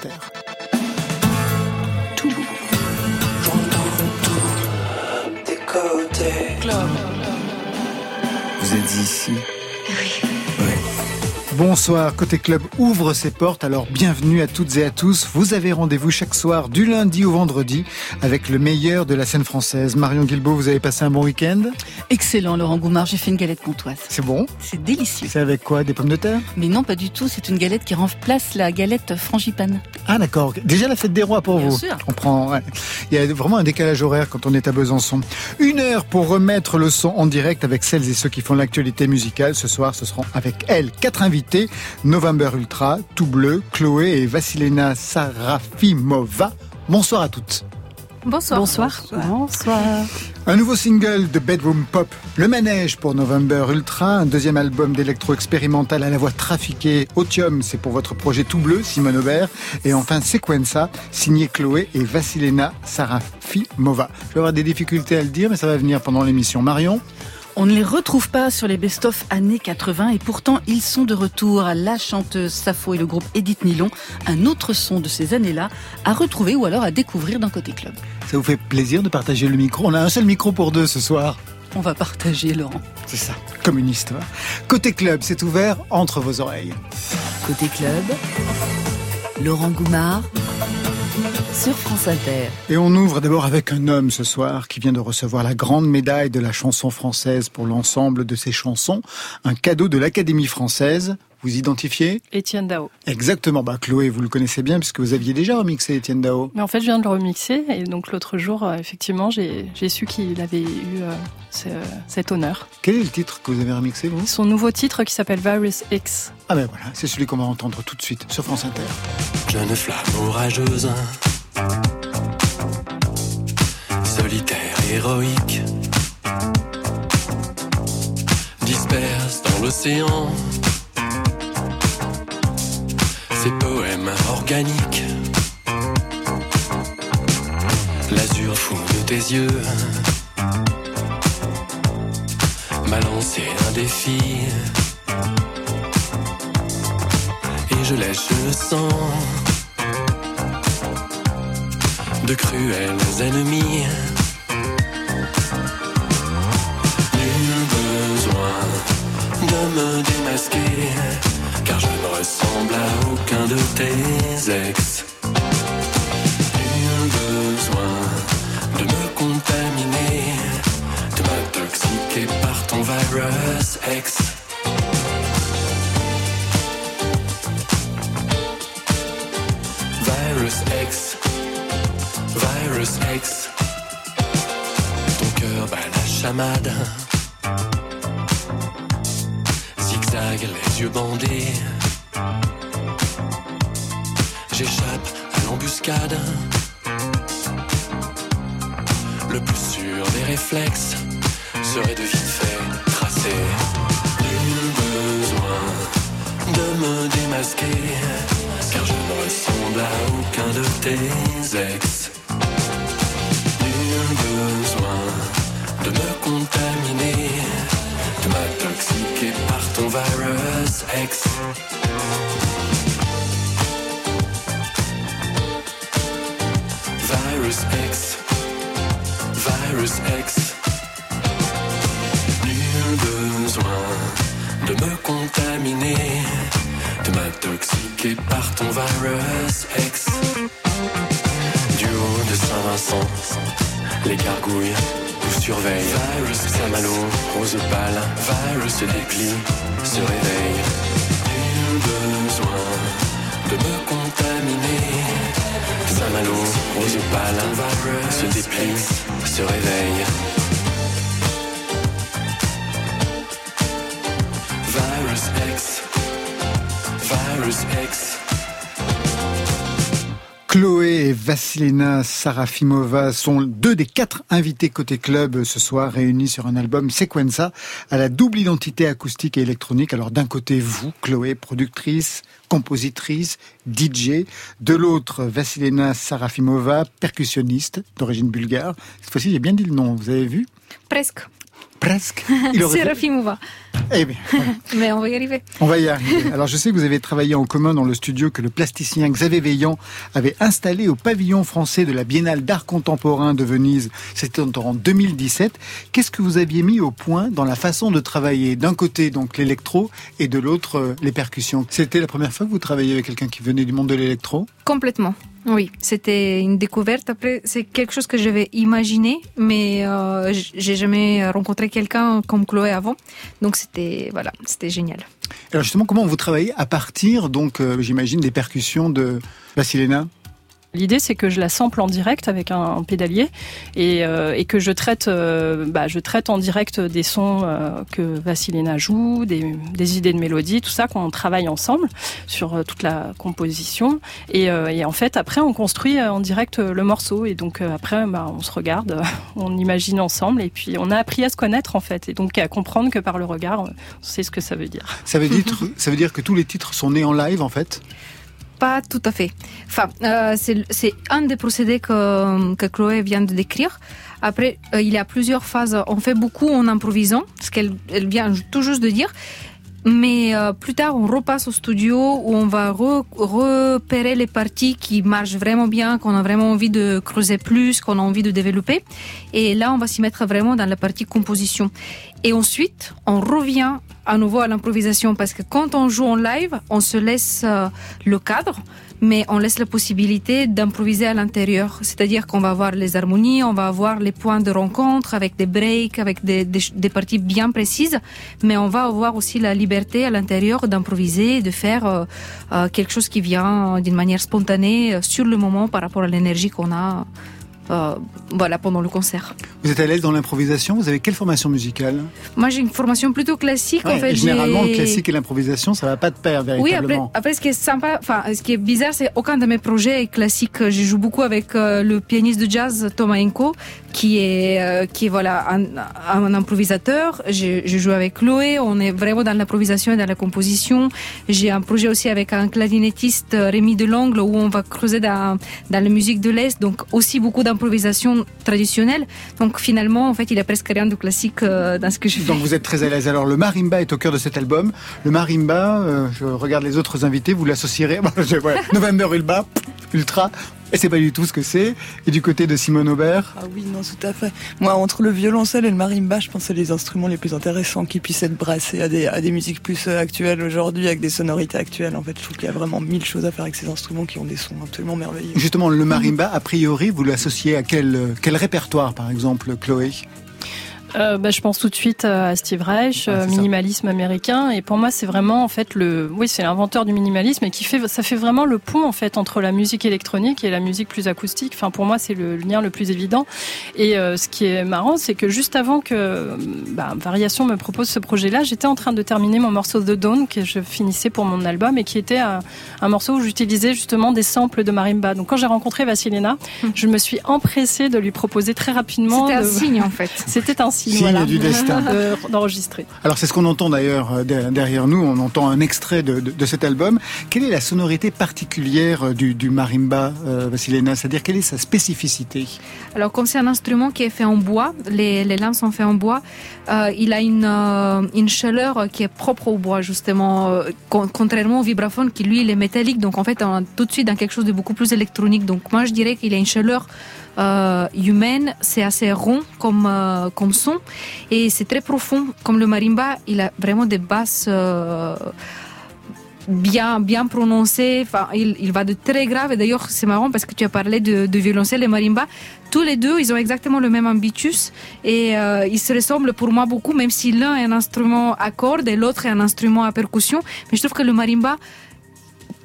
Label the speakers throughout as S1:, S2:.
S1: Terre.
S2: Tout. J'entends tout des côtés. Club.
S1: Vous êtes ici
S2: Oui.
S1: Bonsoir, Côté Club ouvre ses portes, alors bienvenue à toutes et à tous. Vous avez rendez-vous chaque soir du lundi au vendredi avec le meilleur de la scène française. Marion Guilbault, vous avez passé un bon week-end?
S3: Excellent Laurent Goumard, j'ai fait une galette comtoise.
S1: C'est bon?
S3: C'est délicieux.
S1: C'est avec quoi? Des pommes de terre?
S3: Mais non, pas du tout, c'est une galette qui remplace la galette frangipane.
S1: Ah d'accord, déjà la fête des rois pour
S3: Bien
S1: vous.
S3: sûr.
S1: On prend, ouais. Il y a vraiment un décalage horaire quand on est à Besançon. Une heure pour remettre le son en direct avec celles et ceux qui font l'actualité musicale. Ce soir, ce seront avec elles quatre invités. November Ultra, Tout Bleu, Chloé et Vassilena Sarafimova. Bonsoir à toutes.
S3: Bonsoir.
S4: Bonsoir. Bonsoir.
S1: Un nouveau single de Bedroom Pop, Le Manège pour November Ultra, un deuxième album d'électro expérimental à la voix trafiquée, Otium, c'est pour votre projet Tout Bleu, Simone Aubert, et enfin Sequenza, signé Chloé et Vassilena Sarafimova. Je vais avoir des difficultés à le dire, mais ça va venir pendant l'émission. Marion?
S3: On ne les retrouve pas sur les best-of années 80 et pourtant ils sont de retour à la chanteuse Safo et le groupe Edith Nilon, un autre son de ces années-là à retrouver ou alors à découvrir d'un côté club.
S1: Ça vous fait plaisir de partager le micro? On a un seul micro pour deux ce soir.
S3: On va partager Laurent.
S1: C'est ça, comme une histoire. Côté club, c'est ouvert entre vos oreilles.
S4: Côté club, Laurent Goumard sur France Inter.
S1: Et on ouvre d'abord avec un homme ce soir qui vient de recevoir la grande médaille de la chanson française pour l'ensemble de ses chansons, un cadeau de l'Académie française. Vous identifiez
S5: Étienne Dao.
S1: Exactement. Bah Chloé, vous le connaissez bien puisque vous aviez déjà remixé Étienne Dao.
S5: Mais en fait, je viens de le remixer et donc l'autre jour, euh, effectivement, j'ai su qu'il avait eu euh, ce- cet honneur.
S1: Quel est le titre que vous avez remixé vous?
S5: Son nouveau titre qui s'appelle Virus X.
S1: Ah ben voilà, c'est celui qu'on va entendre tout de suite sur France Inter.
S2: Jeune flamme orageuse, solitaire, héroïque, disperse dans l'océan poèmes organiques. L'azur fou de tes yeux m'a lancé un défi. Et je lèche le sang de cruels ennemis. Nul besoin de me démasquer, car je ne ressemble à aucun de tes ex. Nul besoin de me contaminer, de m'intoxiquer par ton virus ex. Virus X, Virus X. Ton cœur bat la chamade. Les yeux bandés. J'échappe à l'embuscade. Le plus sûr des réflexes serait de vite fait tracer. Nul besoin de me démasquer, car je ne ressemble à aucun de tes ex. Virus X, Virus X. Nul besoin de me contaminer, de m'intoxiquer par ton virus ex. Du haut de Saint-Vincent, les gargouilles nous surveillent. Virus Saint-Malo, rose pâle, virus se déplie, se réveille. Nul besoin de me contaminer. Saint-Malo, rose pâle, virus se déplie, se réveille. Virus X, Virus X.
S1: Chloé et Vassilena Sarafimova sont deux des quatre invités côté club ce soir réunis sur un album Sequenza à la double identité acoustique et électronique. Alors d'un côté vous, Chloé, productrice, compositrice, DJ. De l'autre, Vassilena Sarafimova, percussionniste d'origine bulgare. Cette fois-ci, j'ai bien dit le nom, vous avez vu?
S3: Presque.
S1: Presque.
S6: Il aurait Serafimova.
S1: Eh bien,
S6: Mais on va y arriver.
S1: On va y arriver. Alors je sais que vous avez travaillé en commun dans le studio que le plasticien Xavier Veillant avait installé au pavillon français de la Biennale d'art contemporain de Venise. C'était en 2017. Qu'est-ce que vous aviez mis au point dans la façon de travailler? D'un côté donc l'électro et de l'autre euh, les percussions. C'était la première fois que vous travailliez avec quelqu'un qui venait du monde de l'électro?
S6: Complètement. Oui, c'était une découverte. Après, c'est quelque chose que j'avais imaginé, mais euh, j'ai jamais rencontré quelqu'un comme Chloé avant. Donc c'était voilà, c'était génial.
S1: Alors justement, comment vous travaillez à partir donc, euh, j'imagine, des percussions de Vasilena
S5: L'idée, c'est que je la sample en direct avec un, pédalier et, euh, et, que je traite, euh, bah, je traite en direct des sons euh, que Vassilena joue, des, des, idées de mélodie, tout ça qu'on travaille ensemble sur toute la composition. Et, et, en fait, après, on construit en direct le morceau et donc après, bah, on se regarde, on imagine ensemble et puis on a appris à se connaître en fait et donc à comprendre que par le regard, on sait ce que ça veut dire.
S1: Ça veut dire, ça veut dire que tous les titres sont nés en live en fait?
S6: Pas tout à fait. Enfin, euh, c'est un des procédés que, que Chloé vient de décrire. Après, euh, il y a plusieurs phases. On fait beaucoup en improvisant, ce qu'elle vient tout juste de dire. Mais euh, plus tard, on repasse au studio où on va repérer les parties qui marchent vraiment bien, qu'on a vraiment envie de creuser plus, qu'on a envie de développer. Et là, on va s'y mettre vraiment dans la partie composition. Et ensuite, on revient à nouveau à l'improvisation parce que quand on joue en live, on se laisse euh, le cadre mais on laisse la possibilité d'improviser à l'intérieur. C'est-à-dire qu'on va avoir les harmonies, on va avoir les points de rencontre avec des breaks, avec des, parties bien précises, mais on va avoir aussi la liberté à l'intérieur d'improviser, de faire euh, euh, quelque chose qui vient d'une manière spontanée sur le moment par rapport à l'énergie qu'on a euh, voilà, pendant le concert.
S1: Vous êtes à l'aise dans l'improvisation? Vous avez quelle formation musicale?
S6: Moi, j'ai une formation plutôt classique. en fait,
S1: généralement, le classique et l'improvisation, ça va pas de pair véritablement.
S6: Oui, après, ce qui est sympa, enfin, ce qui est bizarre, c'est aucun de mes projets est classique. Je joue beaucoup avec euh, le pianiste de jazz Thomas Enko, qui est, euh, qui est voilà un, un improvisateur. Je, je, joue avec Chloé. On est vraiment dans l'improvisation et dans la composition. J'ai un projet aussi avec un clarinettiste Rémi Delangle où on va creuser dans, dans la musique de l'Est. Donc aussi beaucoup d'improvisation improvisation traditionnelle. Donc finalement, en fait, il a presque rien de classique euh, dans ce que je fais.
S1: Donc vous êtes très à l'aise. Alors le marimba est au cœur de cet album. Le marimba, euh, je regarde les autres invités, vous l'associerez. November Ulba, Ultra. Et c'est pas du tout ce que c'est. Et du côté de Simone Aubert
S7: Ah oui, non, tout à fait. Moi, entre le violoncelle et le marimba, je pense que c'est les instruments les plus intéressants qui puissent être brassés à des, à des musiques plus euh, actuelles aujourd'hui, avec des sonorités actuelles. En fait, je trouve qu'il y a vraiment mille choses à faire avec ces instruments qui ont des sons absolument merveilleux.
S1: Justement, le marimba, a priori, vous l'associez à quel, quel répertoire, par exemple, Chloé?
S5: Euh, bah, je pense tout de suite à Steve Reich, euh, minimalisme américain. Et pour moi, c'est vraiment en fait le, oui, c'est l'inventeur du minimalisme et qui fait, ça fait vraiment le pont en fait entre la musique électronique et la musique plus acoustique. Enfin, pour moi, c'est le lien le plus évident. Et euh, ce qui est marrant, c'est que juste avant que bah, Variation me propose ce projet-là, j'étais en train de terminer mon morceau The Dawn que je finissais pour mon album et qui était un, un morceau où j'utilisais justement des samples de marimba. Donc quand j'ai rencontré Vassilena, hum. je me suis empressée de lui proposer très rapidement.
S6: C'était un signe en fait.
S5: C'était un
S1: signe du destin.
S5: d'enregistrer.
S1: Alors c'est ce qu'on entend d'ailleurs euh, derrière nous, on entend un extrait de, de, cet album. Quelle est la sonorité particulière euh, du, du marimba, euh, Vassilena C'est-à-dire quelle est sa spécificité?
S6: Alors comme c'est un instrument qui est fait en bois, les, les lames sont faites en bois, euh, il a une, une chaleur qui est propre au bois justement, contrairement au vibraphone qui lui il est métallique, donc en fait on tout de suite dans quelque chose de beaucoup plus électronique. Donc moi je dirais qu'il a une chaleur euh, humaine, c'est assez rond comme, euh, comme son et c'est très profond. Comme le marimba, il a vraiment des basses euh, bien bien prononcées. Enfin, il, va de très grave. Et d'ailleurs, c'est marrant parce que tu as parlé de, de, violoncelle et marimba. Tous les deux, ils ont exactement le même ambitus et ils se ressemblent pour moi beaucoup, même si l'un est un instrument à cordes et l'autre est un instrument à percussion. Mais je trouve que le marimba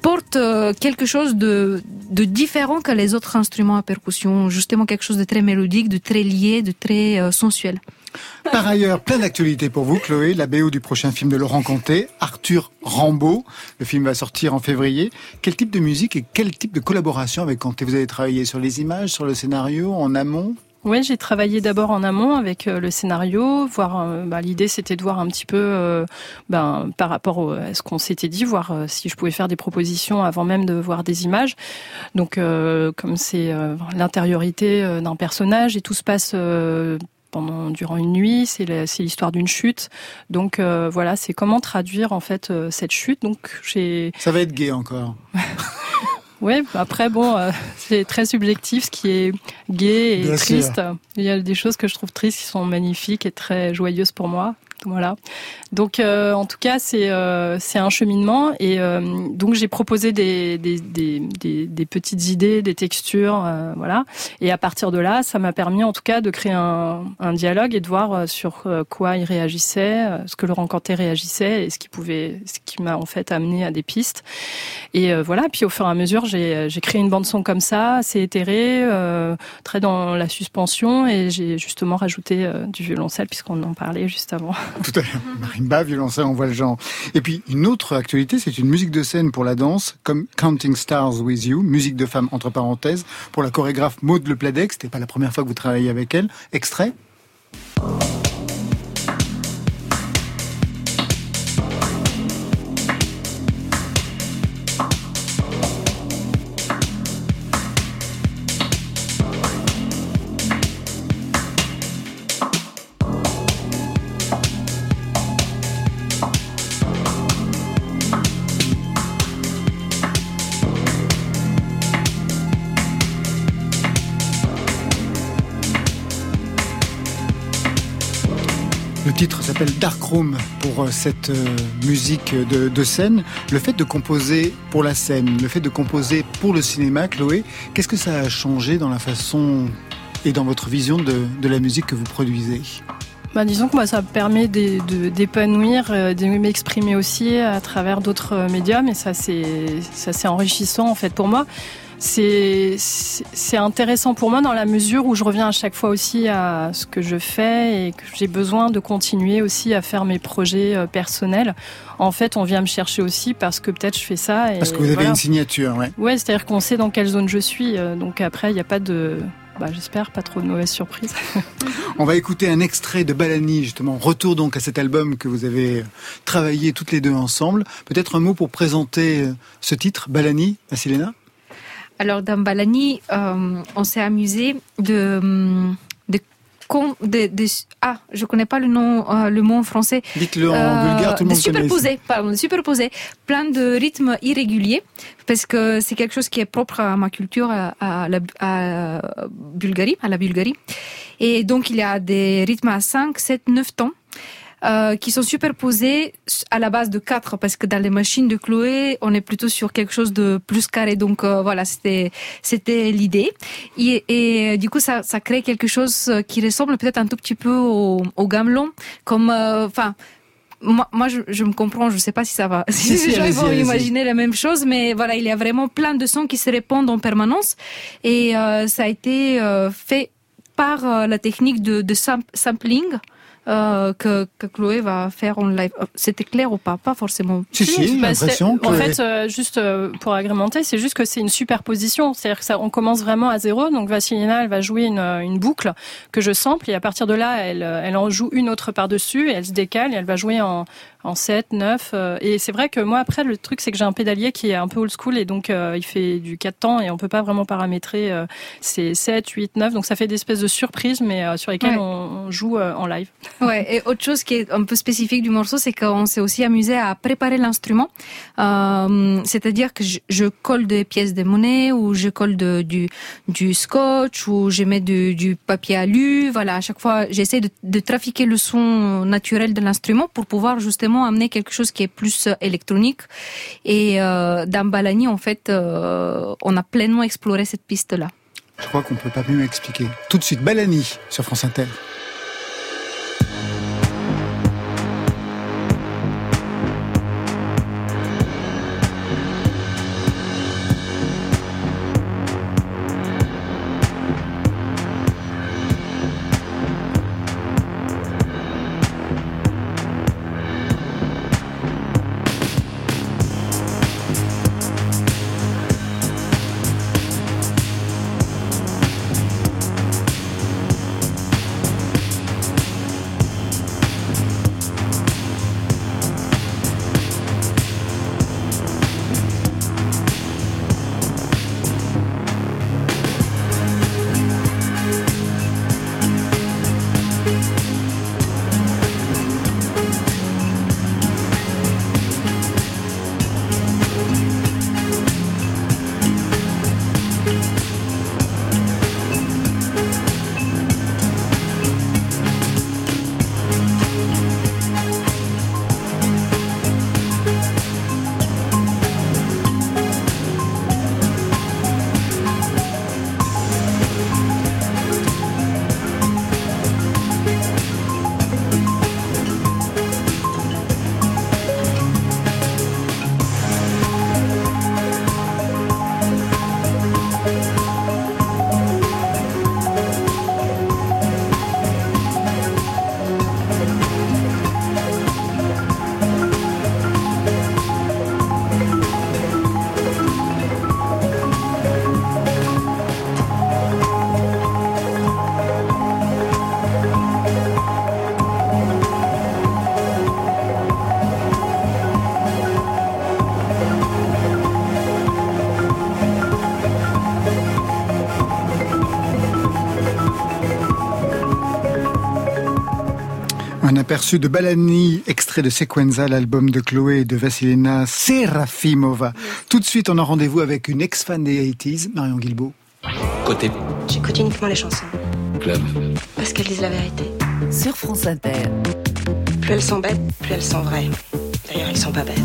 S6: porte euh, quelque chose de, différent que les autres instruments à percussion, justement quelque chose de très mélodique, de très lié, de très euh, sensuel.
S1: Par ailleurs, plein d'actualités pour vous, Chloé. La BO du prochain film de Laurent Conté, Arthur Rambaud. Le film va sortir en février. Quel type de musique et quel type de collaboration avec Conté? Vous avez travaillé sur les images, sur le scénario, en amont?
S5: Oui, j'ai travaillé d'abord en amont avec euh, le scénario. Voir, euh, bah, l'idée c'était de voir un petit peu, euh, ben, par rapport à ce qu'on s'était dit, voir si je pouvais faire des propositions avant même de voir des images. Donc, comme c'est l'intériorité d'un personnage et tout se passe pendant durant une nuit. C'est l'histoire d'une chute. Donc voilà, c'est comment traduire en fait cette chute. Donc j'ai.
S1: Ça va être gay encore.
S5: Oui, après, bon, c'est très subjectif ce qui est gai et triste. Il y a des choses que je trouve tristes qui sont magnifiques et très joyeuses pour moi. Voilà. Donc, euh, en tout cas, c'est euh, un cheminement et euh, donc j'ai proposé des des, des des, petites idées, des textures, voilà. Et à partir de là, ça m'a permis, en tout cas, de créer un, un dialogue et de voir sur quoi il réagissait, ce que Laurent Cantet réagissait et ce qui pouvait, ce qui m'a en fait amené à des pistes. Et voilà. Puis au fur et à mesure, j'ai j'ai créé une bande son comme ça, assez éthérée, très dans la suspension et j'ai justement rajouté du violoncelle puisqu'on en parlait juste avant.
S1: Tout à l'heure. Marimba, violoncelle, on voit le genre. Et puis, une autre actualité, c'est une musique de scène pour la danse, comme Counting Stars With You, musique de femme entre parenthèses, pour la chorégraphe Maud Le Pladec. C'était pas la première fois que vous travaillez avec elle. Extrait s'appelle Dark Room pour euh, cette euh, musique de, scène. Le fait de composer pour la scène, le fait de composer pour le cinéma, Chloé, qu'est-ce que ça a changé dans la façon et dans votre vision de, la musique que vous produisez?
S5: Bah, disons que moi, ça me permet d'épanouir, euh, de, m'exprimer aussi à travers d'autres médiums, et ça c'est enrichissant en fait pour moi c'est intéressant pour moi dans la mesure où je reviens à chaque fois aussi à ce que je fais et que j'ai besoin de continuer aussi à faire mes projets euh, personnels. En fait, on vient me chercher aussi parce que peut-être je fais ça.
S1: parce que vous avez une signature, ouais.
S5: Ouais, c'est-à-dire qu'on sait dans quelle zone je suis. Euh, donc après, il n'y a pas de bah, j'espère pas trop de mauvaises surprises.
S1: On va écouter un extrait de Balani, justement. Retour donc à cet album que vous avez travaillé toutes les deux ensemble. Peut-être un mot pour présenter euh, ce titre, Balani, à Silena
S6: alors dans Balani, euh, on s'est amusé de, de, de, de, ah, je connais pas le nom, euh, le mot en français.
S1: Dites-le en euh, bulgare, tout le monde
S6: de superposer, pardon, superposer plein de rythmes irréguliers parce que c'est quelque chose qui est propre à ma culture, à, à la à Bulgarie, à la Bulgarie. Et donc il y a des rythmes à 5, 7, 9 temps. Euh, qui sont superposés à la base de 4 parce que dans les machines de Chloé, on est plutôt sur quelque chose de plus carré. Donc euh, voilà, c'était c'était l'idée. Et, et, du coup, ça, ça crée quelque chose qui ressemble peut-être un tout petit peu au, au gamelon, comme euh, enfin. moi, moi je, je, me comprends, je sais pas si ça va, si, les gens vont imaginer la même chose, mais voilà, il y a vraiment plein de sons qui se répondent en permanence, et ça a été fait par la technique de, de sampling, euh, que, que, Chloé va faire en live. Euh, c'était clair ou pas? Pas forcément.
S1: Si, si, bah,
S5: En fait, euh, juste pour agrémenter, c'est juste que c'est une superposition. C'est-à-dire que ça, on commence vraiment à zéro. Donc Vassilina, elle va jouer une, une, boucle que je sample et à partir de là, elle, elle en joue une autre par-dessus et elle se décale et elle va jouer en, en 7, 9. Euh, et c'est vrai que moi, après, le truc, c'est que j'ai un pédalier qui est un peu old school et donc euh, il fait du 4 temps et on peut pas vraiment paramétrer euh, c'est 7, 8, 9. Donc ça fait des espèces de surprises, mais sur lesquelles on, joue en live.
S6: Ouais, et autre chose qui est un peu spécifique du morceau, c'est qu'on s'est aussi amusé à préparer l'instrument. C'est-à-dire que je, colle des pièces de monnaie ou je colle de, du, du scotch ou je mets du, du papier alu. Voilà, à chaque fois, j'essaie de, de trafiquer le son naturel de l'instrument pour pouvoir justement amener quelque chose qui est plus euh, électronique. Et euh, dans Balani, en fait, euh, on a pleinement exploré cette piste-là.
S1: Je crois qu'on peut pas mieux expliquer. Tout de suite, Balani sur France Inter. Aperçu de Balani, extrait de Sequenza, l'album de Chloé et de Vasilina Serafimova. Tout de suite, on a rendez-vous avec une ex-fan des 80s, Marion Guilbault.
S8: Côté
S9: J'écoute uniquement les chansons.
S8: club.
S9: Parce qu'elles disent la vérité.
S4: Sur France Inter.
S9: Plus elles sont bêtes, plus elles sont vraies. D'ailleurs, elles sont pas bêtes.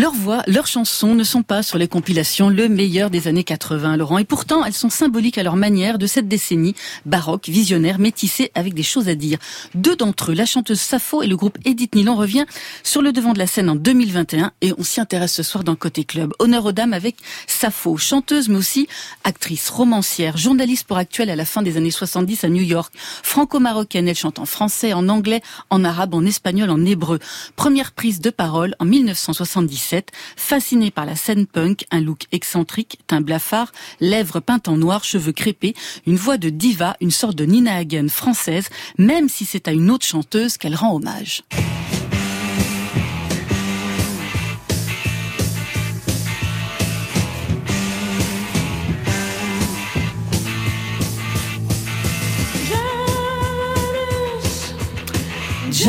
S3: Leurs voix, leurs chansons ne sont pas sur les compilations le meilleur des années 80, Laurent. Et pourtant, elles sont symboliques à leur manière de cette décennie baroque, visionnaire, métissée, avec des choses à dire. Deux d'entre eux, la chanteuse Sappho et le groupe Edith Nilon, revient sur le devant de la scène en 2021 et on s'y intéresse ce soir dans Côté Club. Honneur aux dames avec Sappho, chanteuse mais aussi actrice, romancière, journaliste pour Actuel à la fin des années 70 à New York, franco-marocaine. Elle chante en français, en anglais, en arabe, en espagnol, en hébreu. Première prise de parole en 1977 fasciné par la scène punk, un look excentrique, teint blafard, lèvres peintes en noir, cheveux crépés, une voix de diva, une sorte de Nina Hagen française, même si c'est à une autre chanteuse qu'elle rend hommage.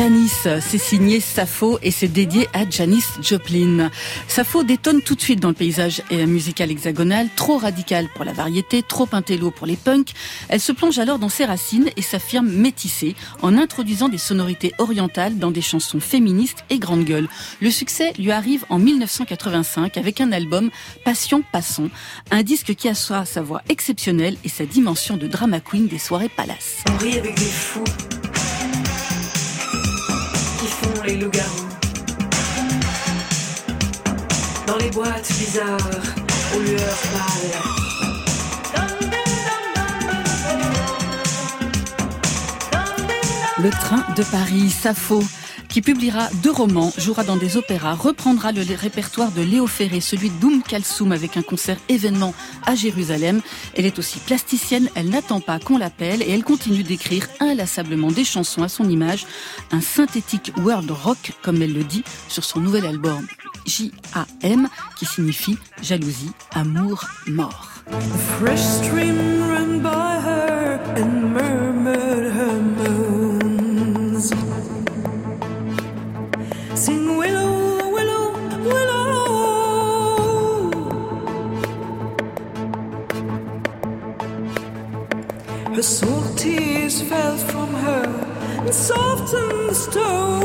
S3: Janice, c'est signé Sappho et c'est dédié à Janis Joplin. Sappho détonne tout de suite dans le paysage musical hexagonal, trop radical pour la variété, trop intello pour les punks. Elle se plonge alors dans ses racines et s'affirme métissée en introduisant des sonorités orientales dans des chansons féministes et grande gueule. Le succès lui arrive en 1985 avec un album Passion Passons, un disque qui assoit sa voix exceptionnelle et sa dimension de drama queen des soirées palace.
S10: Font les loups-garous. Dans les boîtes bizarres, aux lueurs pâles.
S3: Le train de Paris, Sappho, qui publiera deux romans, jouera dans des opéras, reprendra le répertoire de Léo Ferré, celui Doum Kalsoum avec un concert événement à Jérusalem. Elle est aussi plasticienne, elle n'attend pas qu'on l'appelle et elle continue d'écrire inlassablement des chansons à son image, un synthétique world rock comme elle le dit sur son nouvel album J-A-M qui signifie jalousie, amour, mort.
S10: Her salt tears fell from her and softened the stones.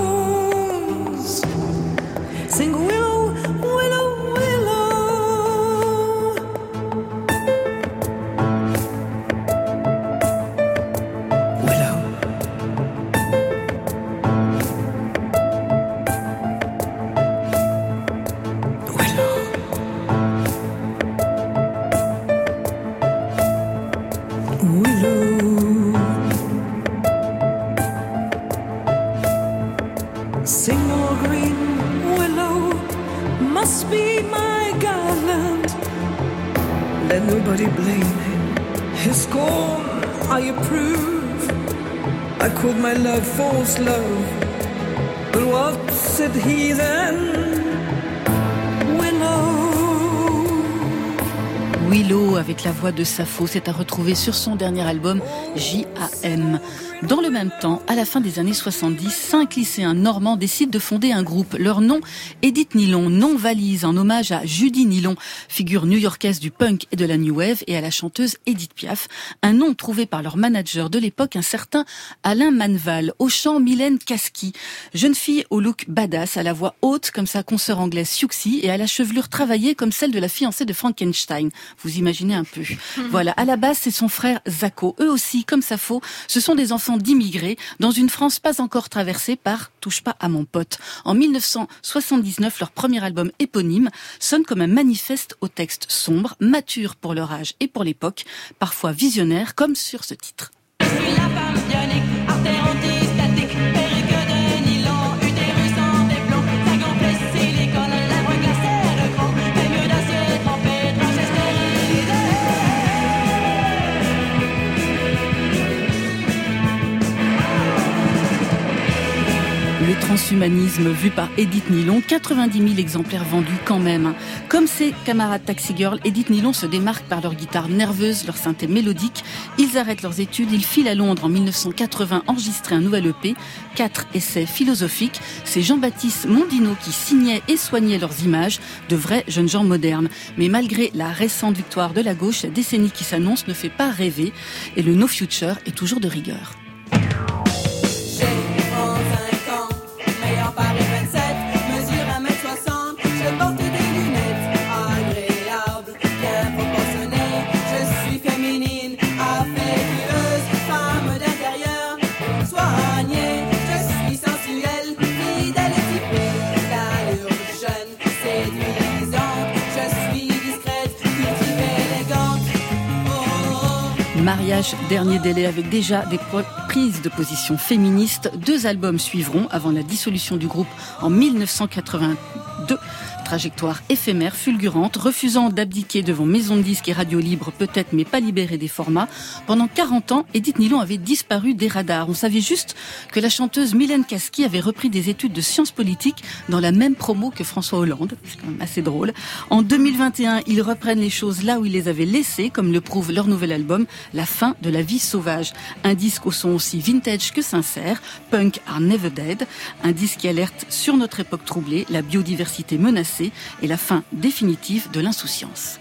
S10: Willow
S3: avec la voix de Sappho, c'est à retrouver sur son dernier album J.A.M. Dans le même temps, à la fin des années 70, cinq lycéens normands décident de fonder un groupe. Leur nom, Edith Nilon, non valise, en hommage à Judy Nilon, figure new-yorkaise du punk et de la new wave, et à la chanteuse Edith Piaf. Un nom trouvé par leur manager de l'époque, un certain Alain Manval, au chant Mylène Kaski. Jeune fille au look badass, à la voix haute comme sa consoeur anglaise Siouxsie, et à la chevelure travaillée comme celle de la fiancée de Frankenstein. Vous imaginez un peu. Voilà, à la base, c'est son frère Zako. Eux aussi, comme Sappho, ce sont des enfants d'immigrés dans une France pas encore traversée par Touche pas à mon pote. En 1979, leur premier album éponyme sonne comme un manifeste au texte sombre, mature pour leur âge et pour l'époque, parfois visionnaire comme sur ce titre. Transhumanisme vu par Edith Nilon, 90 000 exemplaires vendus quand même. Comme ses camarades Taxi Girl, Edith Nilon se démarque par leur guitare nerveuse, leur synthé mélodique. Ils arrêtent leurs études, ils filent à Londres en 1980 enregistrer un nouvel EP, quatre essais philosophiques. C'est Jean-Baptiste Mondino qui signait et soignait leurs images de vrais jeunes gens modernes. Mais malgré la récente victoire de la gauche, la décennie qui s'annonce ne fait pas rêver et le No Future est toujours de rigueur. Dernier délai avec déjà des prises de position féministes. Deux albums suivront avant la dissolution du groupe en 1982 trajectoire éphémère, fulgurante, refusant d'abdiquer devant maison de disques et radio libre, peut-être, mais pas libérée des formats. Pendant 40 ans, Edith Nilon avait disparu des radars. On savait juste que la chanteuse Mylène Kaski avait repris des études de sciences politiques dans la même promo que François Hollande. C'est quand même assez drôle. En 2021, ils reprennent les choses là où ils les avaient laissées, comme le prouve leur nouvel album, La fin de la vie sauvage. Un disque au son aussi vintage que sincère, Punk are never dead. Un disque qui alerte sur notre époque troublée, la biodiversité menacée et la fin définitive de l'insouciance.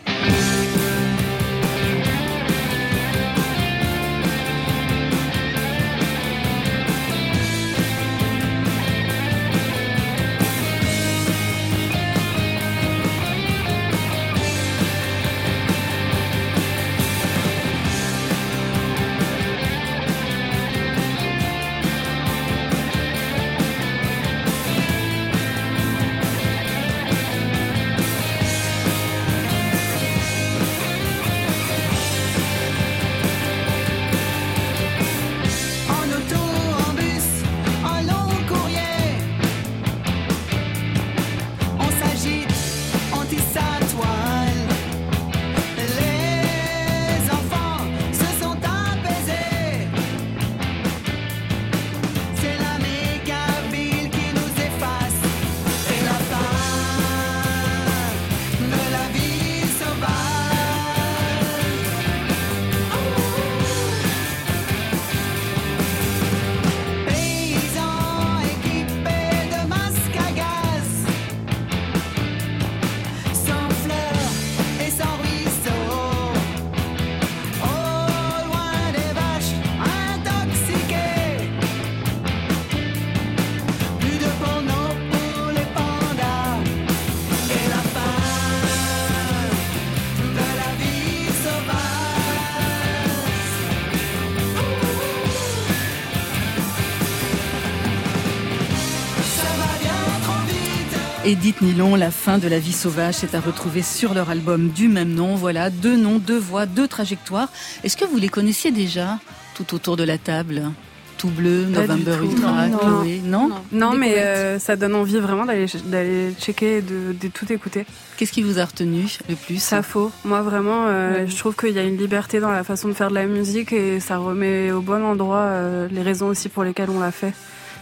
S3: Edith Nilon, La fin de la vie sauvage, c'est à retrouver sur leur album du même nom. Voilà, deux noms, deux voix, deux trajectoires. Est-ce que vous les connaissiez déjà tout autour de la table? Tout bleu, November Ultra,
S8: non,
S3: Chloé, non?
S8: Non, mais euh, ça donne envie vraiment d'aller d'aller checker, de, de tout écouter.
S3: Qu'est-ce qui vous a retenu le plus?
S8: Ça faux. Moi vraiment, euh, je trouve qu'il y a une liberté dans la façon de faire de la musique et ça remet au bon endroit euh, les raisons aussi pour lesquelles on l'a fait.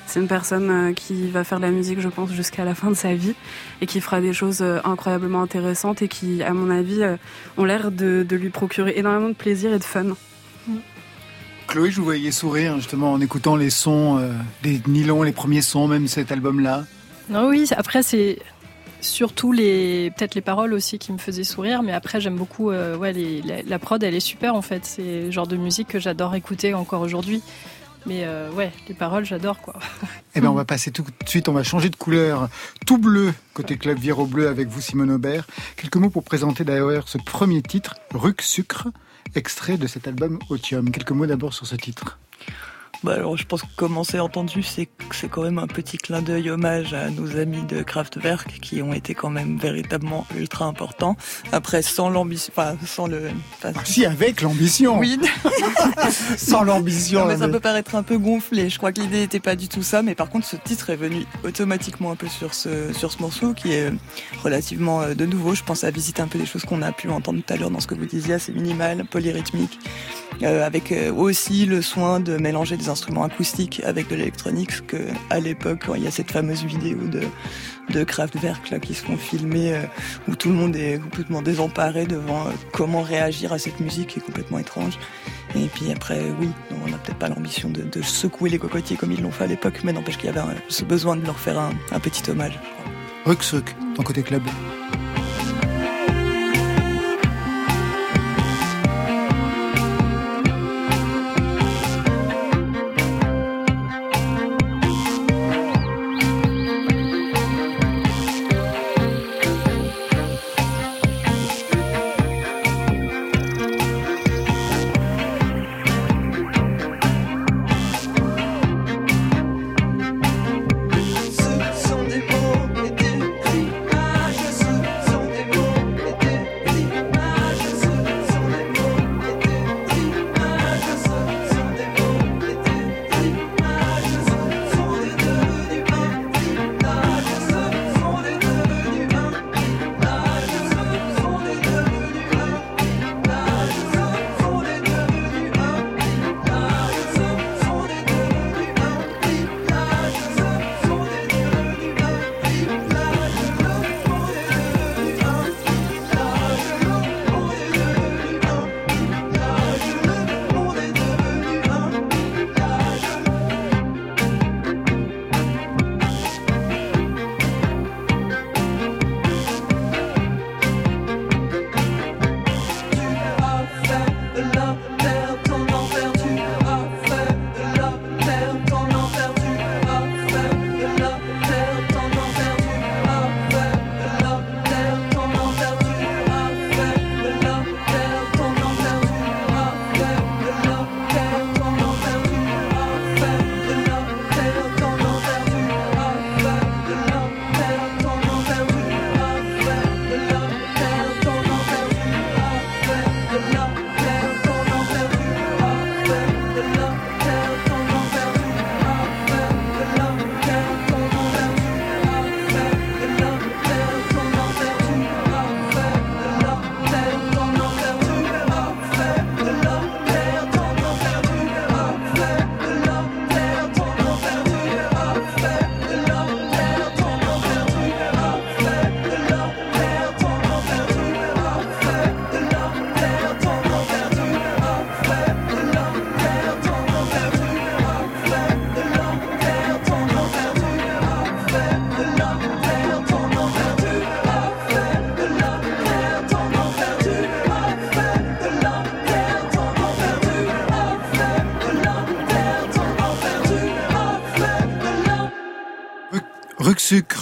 S8: C'est une personne euh, qui va faire de la musique, je pense, jusqu'à la fin de sa vie et qui fera des choses euh, incroyablement intéressantes et qui, à mon avis, euh, ont l'air de, lui procurer énormément de plaisir et de fun.
S1: Chloé, je vous voyais sourire justement en écoutant les sons des nylons, les premiers sons, même cet album-là.
S5: Non, oui, après c'est surtout les peut-être les paroles aussi qui me faisaient sourire, mais après j'aime beaucoup ouais, la, la, prod, elle est super en fait. C'est le genre de musique que j'adore écouter encore aujourd'hui. Mais euh, ouais, les paroles, j'adore quoi.
S1: Eh bien, on va passer tout de suite, on va changer de couleur. Tout bleu, côté club Viro Bleu avec vous, Simone Aubert. Quelques mots pour présenter d'ailleurs ce premier titre, Ruc Sucre, extrait de cet album Otium. Quelques mots d'abord sur ce titre.
S7: Bah alors, je pense que comme on s'est entendu, c'est c'est quand même un petit clin d'œil hommage à nos amis de Kraftwerk qui ont été quand même véritablement ultra importants. Après, sans l'ambition, enfin sans le.
S1: Ah, si avec l'ambition.
S7: Oui.
S1: sans l'ambition.
S7: ça peut paraître un peu gonflé. Je crois que l'idée n'était pas du tout ça, mais par contre, ce titre est venu automatiquement un peu sur ce sur ce morceau qui est relativement euh, de nouveau. Je pense à visiter un peu des choses qu'on a pu entendre tout à l'heure dans ce que vous disiez, assez minimal, polyrythmique avec aussi le soin de mélanger des instruments acoustiques avec de l'électronique, que à l'époque, il y a cette fameuse vidéo de de Kraftwerk là qui se font filmer où tout le monde est complètement désemparé devant comment réagir à cette musique qui est complètement étrange. Et puis après, oui, on n'a peut-être pas l'ambition de, secouer les cocotiers comme ils l'ont fait à l'époque, mais n'empêche qu'il y avait ce besoin de leur faire un, un petit hommage.
S1: Ruxuk, ton côté club.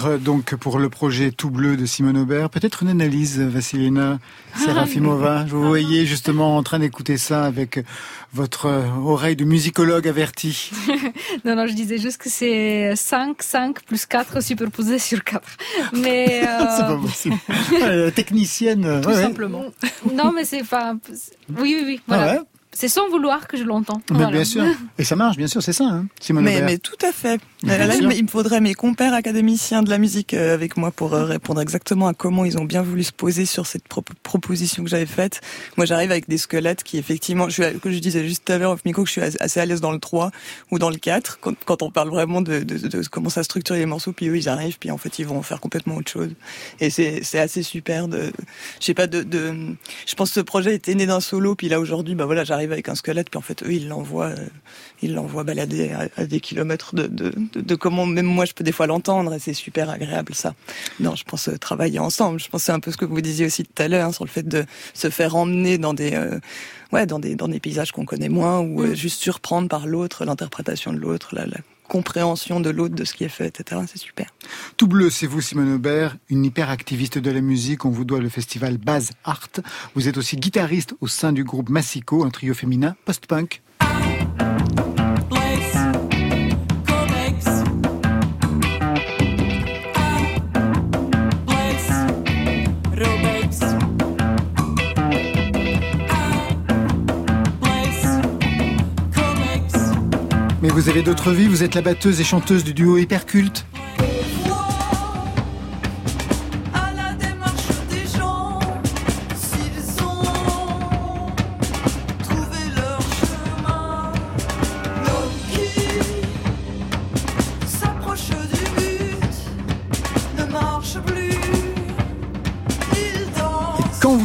S1: Sucre donc pour le projet Tout Bleu de Simone Aubert. Peut-être une analyse, Vassilina Serafimova. Je vous voyais justement en train d'écouter ça avec votre oreille de musicologue averti.
S6: non, non, je disais juste que c'est 5, 5 plus 4 superposés sur 4. Mais
S1: c'est pas possible. technicienne.
S6: Tout simplement. Non, mais c'est pas. Oui, oui, oui. Voilà. Ah c'est sans vouloir que je l'entends.
S1: Bien sûr. Et ça marche, bien sûr, c'est ça, hein, Simone
S7: mais, mais, tout à fait. Là, il me faudrait mes compères académiciens de la musique euh, avec moi pour euh, répondre exactement à comment ils ont bien voulu se poser sur cette proposition que j'avais faite. Moi, j'arrive avec des squelettes qui, effectivement, je suis, que je disais juste tout à l'heure au micro, que je suis assez à l'aise dans le 3 ou dans le 4, quand, quand on parle vraiment de, de, de, comment ça structure les morceaux, puis eux, ils arrivent, puis en fait, ils vont faire complètement autre chose. Et c'est assez super de, je sais pas, de, de, je pense que ce projet était né d'un solo, puis là, aujourd'hui, bah voilà, j'arrive avec un squelette, puis en fait, eux, ils l'envoient, euh, ils l'envoient balader à, des kilomètres de, de, de, comment même moi je peux des fois l'entendre, et c'est super agréable ça. Non, je pense euh, travailler ensemble. Je pense c'est un peu ce que vous disiez aussi tout à l'heure hein, sur le fait de se faire emmener dans des euh, ouais dans des dans des paysages qu'on connaît moins ou mm. juste surprendre par l'autre, l'interprétation de l'autre, la, la compréhension de l'autre, de ce qui est fait, etc. C'est super.
S1: Tout bleu, c'est vous, Simone Aubert, une hyper-activiste de la musique. On vous doit le festival Baz Art. Vous êtes aussi guitariste au sein du groupe Massico, un trio féminin post-punk. Mais vous avez d'autres vies, vous êtes la batteuse et chanteuse du duo Hyperculte.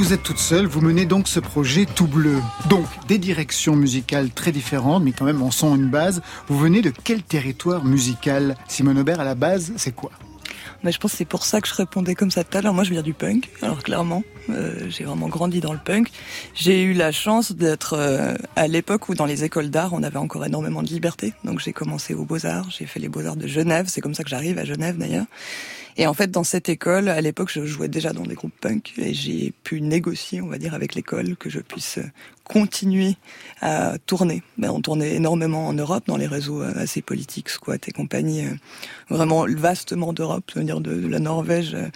S1: Vous êtes toute seule, vous menez donc ce projet tout bleu. Donc, des directions musicales très différentes, mais quand même en sont une base. Vous venez de quel territoire musical? Simone Aubert, à la base, c'est quoi?
S7: Mais je pense que c'est pour ça que je répondais comme ça tout à l'heure. Moi, je viens du punk. Alors clairement, euh, j'ai vraiment grandi dans le punk. J'ai eu la chance d'être euh, à l'époque où dans les écoles d'art, on avait encore énormément de liberté. Donc j'ai commencé aux Beaux-Arts, j'ai fait les Beaux-Arts de Genève. C'est comme ça que j'arrive à Genève d'ailleurs. Et en fait, dans cette école, à l'époque, je jouais déjà dans des groupes punk et j'ai pu négocier, on va dire, avec l'école que je puisse continuer à tourner. Ben, on tournait énormément en Europe, dans les réseaux euh, assez politiques, squat et compagnie, euh, vraiment vastement d'Europe, c'est-à-dire de, la Norvège euh,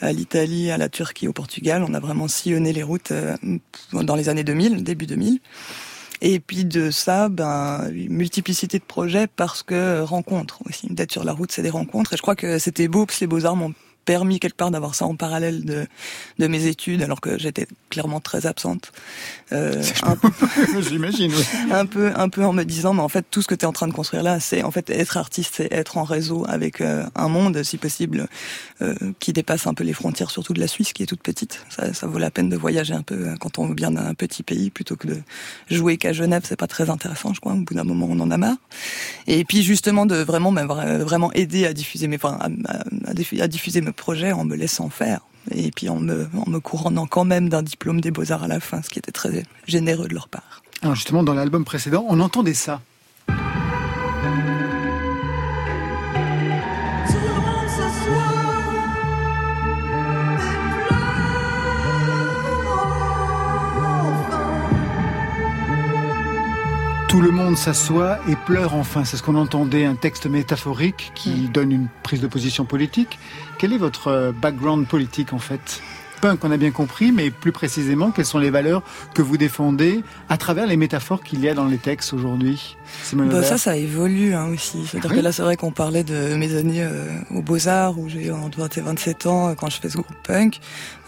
S7: à l'Italie, à la Turquie, au Portugal. On a vraiment sillonné les routes dans les années 2000, début 2000. Et puis de ça, ben, une multiplicité de projets parce que rencontres aussi. D'être sur la route, c'est des rencontres. Et je crois que c'était beau que les Beaux-Arts m'ont permis quelque part d'avoir ça en parallèle de, de mes études, alors que j'étais clairement très absente.
S1: Euh, J'imagine.
S7: Un peu, un peu en me disant, mais en fait, tout ce que tu es en train de construire là, c'est en fait être artiste, c'est être en réseau avec euh, un monde, si possible, euh, qui dépasse un peu les frontières, surtout de la Suisse, qui est toute petite. Ça, ça vaut la peine de voyager un peu euh, quand on vient d'un petit pays, plutôt que de jouer qu'à Genève, c'est pas très intéressant, je crois. Au bout d'un moment, on en a marre. Et puis justement, de vraiment, vraiment aider à diffuser mes, enfin, à, à, à diffuser mes projets en me laissant faire et puis en me, en me couronnant quand même d'un diplôme des beaux-arts à la fin, ce qui était très généreux de leur part.
S1: Alors justement, dans l'album précédent, on entendait ça. Tout le monde s'assoit et pleure enfin. C'est ce qu'on entendait, un texte métaphorique qui donne une prise de position politique. Quel est votre euh, background politique en fait? Punk, on a bien compris, mais plus précisément, quelles sont les valeurs que vous défendez à travers les métaphores qu'il y a dans les textes aujourd'hui
S7: bah Ça, ça évolue hein, aussi. C'est-à-dire que là, c'est vrai qu'on parlait de mes années euh, aux Beaux-Arts, où j'ai entre 20 et 27 ans, euh, quand je fais ce groupe punk.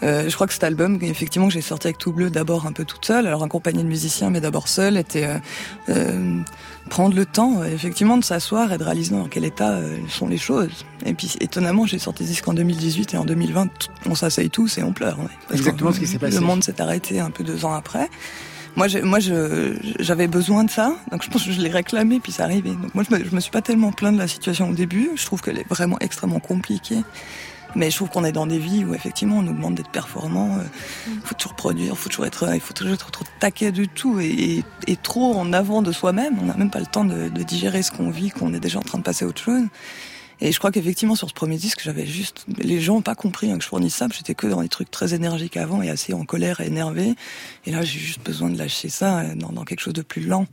S7: Euh, je crois que cet album, effectivement, que j'ai sorti avec Tout Bleu, d'abord un peu toute seule, alors accompagnée de musiciens, mais d'abord seule, était euh, prendre le temps, effectivement, de s'asseoir et de réaliser dans quel état sont les choses. Et puis, étonnamment, j'ai sorti ce disque en 2018 et en 2020, on s'asseye tous et on pleure.
S1: Exactement ce qui s'est passé.
S7: Le monde s'est arrêté un peu deux ans après. Moi, moi, j'avais besoin de ça, donc je pense que je l'ai réclamé, puis ça arrivait. Donc moi, je me, je me suis pas tellement plaint de la situation au début. Je trouve qu'elle est vraiment extrêmement compliquée. Mais je trouve qu'on est dans des vies où effectivement on nous demande d'être performant, il euh, faut toujours produire, faut toujours être, il faut toujours être trop taquet du tout et, et, trop en avant de soi-même. On n'a même pas le temps de, de digérer ce qu'on vit, qu'on est déjà en train de passer à autre chose. Et je crois qu'effectivement, sur ce premier disque, j'avais juste, les gens n'ont pas compris hein, que je fournisse ça, j'étais que dans des trucs très énergiques avant et assez en colère et énervé. Et là, j'ai juste besoin de lâcher ça euh, dans, dans quelque chose de plus lent,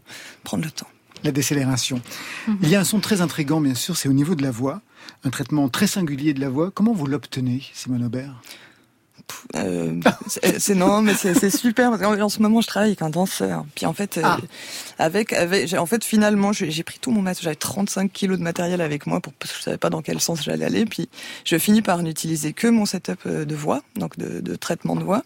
S7: prendre le temps
S1: la décélération. Mhm. Il y a un son très intrigant, bien sûr, c'est au niveau de la voix, un traitement très singulier de la voix. Comment vous l'obtenez, Simone Aubert?
S7: Euh, c'est non, mais c'est super parce qu'en ce moment je travaille avec un danseur. Puis en fait, euh, ah. avec, avec, en fait finalement j'ai pris tout mon matériel. J'avais 35 kilos de matériel avec moi pour parce que je savais pas dans quel sens j'allais aller. Puis je finis par n'utiliser que mon setup euh, de voix, donc de, de traitement de voix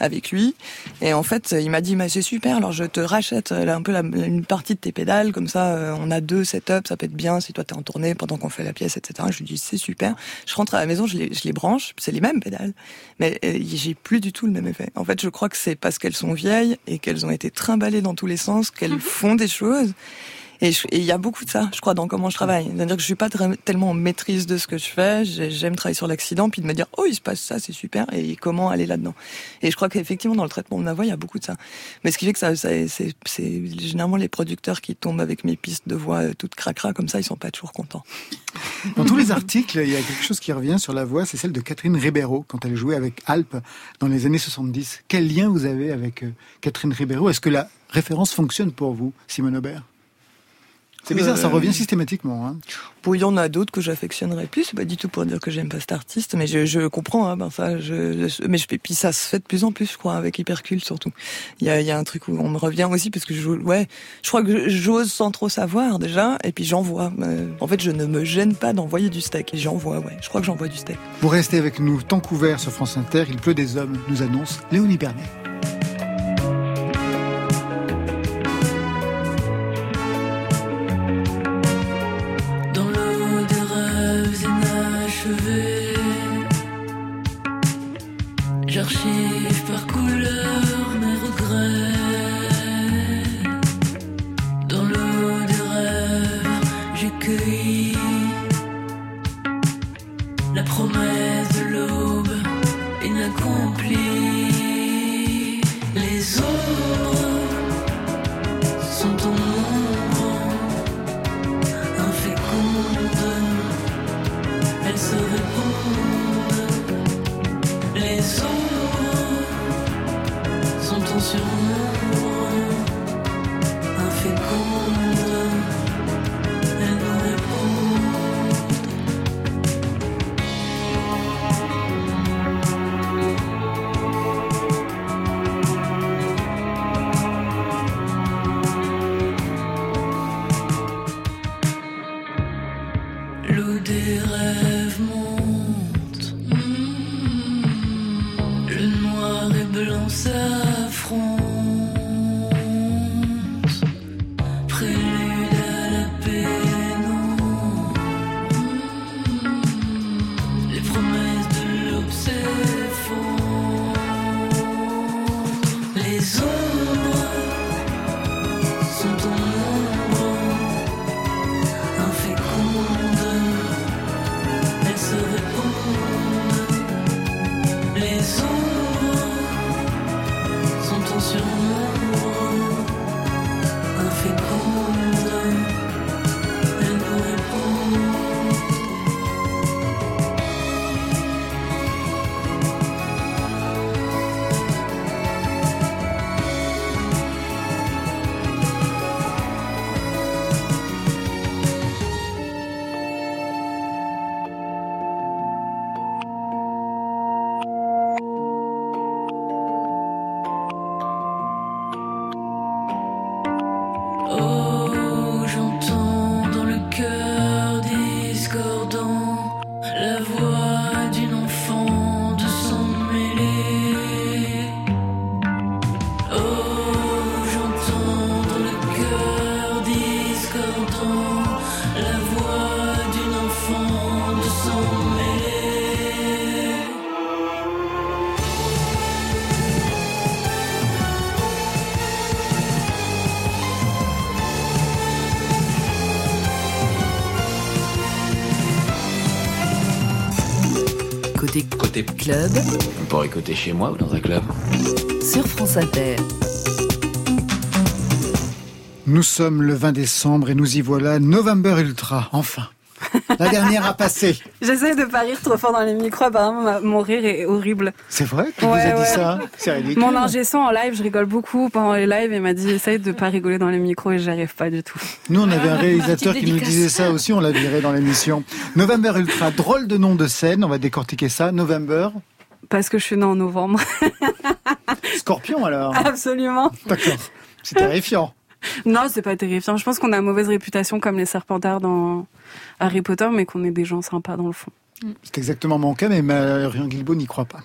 S7: avec lui. Et en fait, il m'a dit, mais c'est super, alors je te rachète euh, un peu la, une partie de tes pédales, comme ça, euh, on a deux setups, ça peut être bien si toi t'es en tournée pendant qu'on fait la pièce, etc. Je lui dis, c'est super. Je rentre à la maison, je les, je les branche, c'est les mêmes pédales, mais euh, j'ai plus du tout le même effet. En fait, je crois que c'est parce qu'elles sont vieilles et qu'elles ont été trimballées dans tous les sens, qu'elles font des choses. Et il y a beaucoup de ça, je crois, dans comment je travaille. C'est-à-dire que je suis pas tellement en maîtrise de ce que je fais. J'aime travailler sur l'accident, puis de me dire, oh, il se passe ça, c'est super, et comment aller là-dedans. Et je crois qu'effectivement, dans le traitement de ma voix, il y a beaucoup de ça. Mais ce qui fait que ça, c'est généralement les producteurs qui tombent avec mes pistes de voix euh, toutes cracra comme ça, ils sont pas toujours contents.
S1: Dans tous les articles, il y a quelque chose qui revient sur la voix, c'est celle de Catherine Ribeiro, quand elle jouait avec Alp dans les années 70. Quel lien vous avez avec euh, Catherine Ribeiro? Est-ce que la référence fonctionne pour vous, Simone Aubert? C'est bizarre, ça revient systématiquement. Hein.
S7: il y en a d'autres que j'affectionnerais plus. C'est pas du tout pour dire que j'aime pas cet artiste, mais je, je comprends. Hein, ben ça, je, mais je, puis ça se fait de plus en plus, je crois, avec Hypercule surtout. Il y a, y a un truc où on me revient aussi parce que je, ouais, je crois que j'ose sans trop savoir déjà, et puis j'envoie. Euh, en fait, je ne me gêne pas d'envoyer du steak. Et j'envoie, ouais. Je crois que j'envoie du steak.
S1: Vous restez avec nous, temps couvert sur France Inter. Il pleut des hommes, nous annonce Léonie Bernet.
S4: 可
S11: 以。
S4: Club,
S11: On pourrait écouter chez moi ou dans un club.
S4: sur France Inter.
S1: Nous sommes le 20 décembre et nous y voilà, November Ultra, enfin. La dernière a passé.
S8: J'essaie de pas rire trop fort dans les micros, apparemment ma- mon rire est horrible.
S1: C'est vrai Qui vous
S8: Ouais,
S1: a dit
S8: ouais.
S1: ça C'est ridicule.
S8: Mon ingé son en live, je rigole beaucoup pendant les lives et m'a dit essaye de pas rigoler dans les micros et j'y arrive pas du tout.
S1: Nous, on avait un réalisateur
S8: Petite
S1: qui nous disait ça aussi, on l'a viré dans l'émission. November Ultra, drôle de nom de scène, on va décortiquer ça. November,
S8: Parce que je suis née en novembre.
S1: scorpion alors.
S8: Absolument.
S1: D'accord. C'est terrifiant.
S8: Non, c'est pas terrifiant. Je pense qu'on a mauvaise réputation comme les serpentards dans Harry Potter, mais qu'on est des gens sympas dans le fond.
S1: C'est exactement mon cas, mais Marion Guilbault n'y croit pas.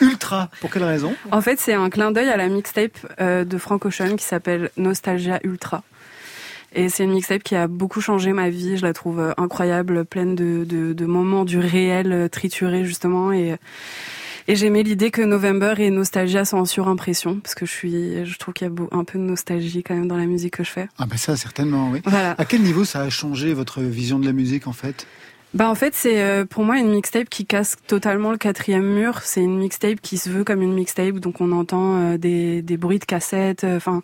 S1: Ultra, pour quelle raison?
S8: En fait, c'est un clin d'œil à la mixtape euh, de Frank Ocean qui s'appelle Nostalgia Ultra. Et c'est une mixtape qui a beaucoup changé ma vie. Je la trouve euh, incroyable, pleine de, de, de moments du réel euh, triturés justement. Et, et j'aimais l'idée que November et Nostalgia sont en surimpression parce que je suis, je trouve qu'il y a un peu de nostalgie quand même dans la musique que je fais.
S1: Ah ben ça, certainement, oui.
S8: Voilà.
S1: À quel niveau ça a changé votre vision de la musique, en fait?
S8: Bah en fait c'est euh, pour moi une mixtape qui casse totalement le quatrième mur. C'est une mixtape qui se veut comme une mixtape, donc on entend euh, des, des bruits de cassettes. euh, Enfin,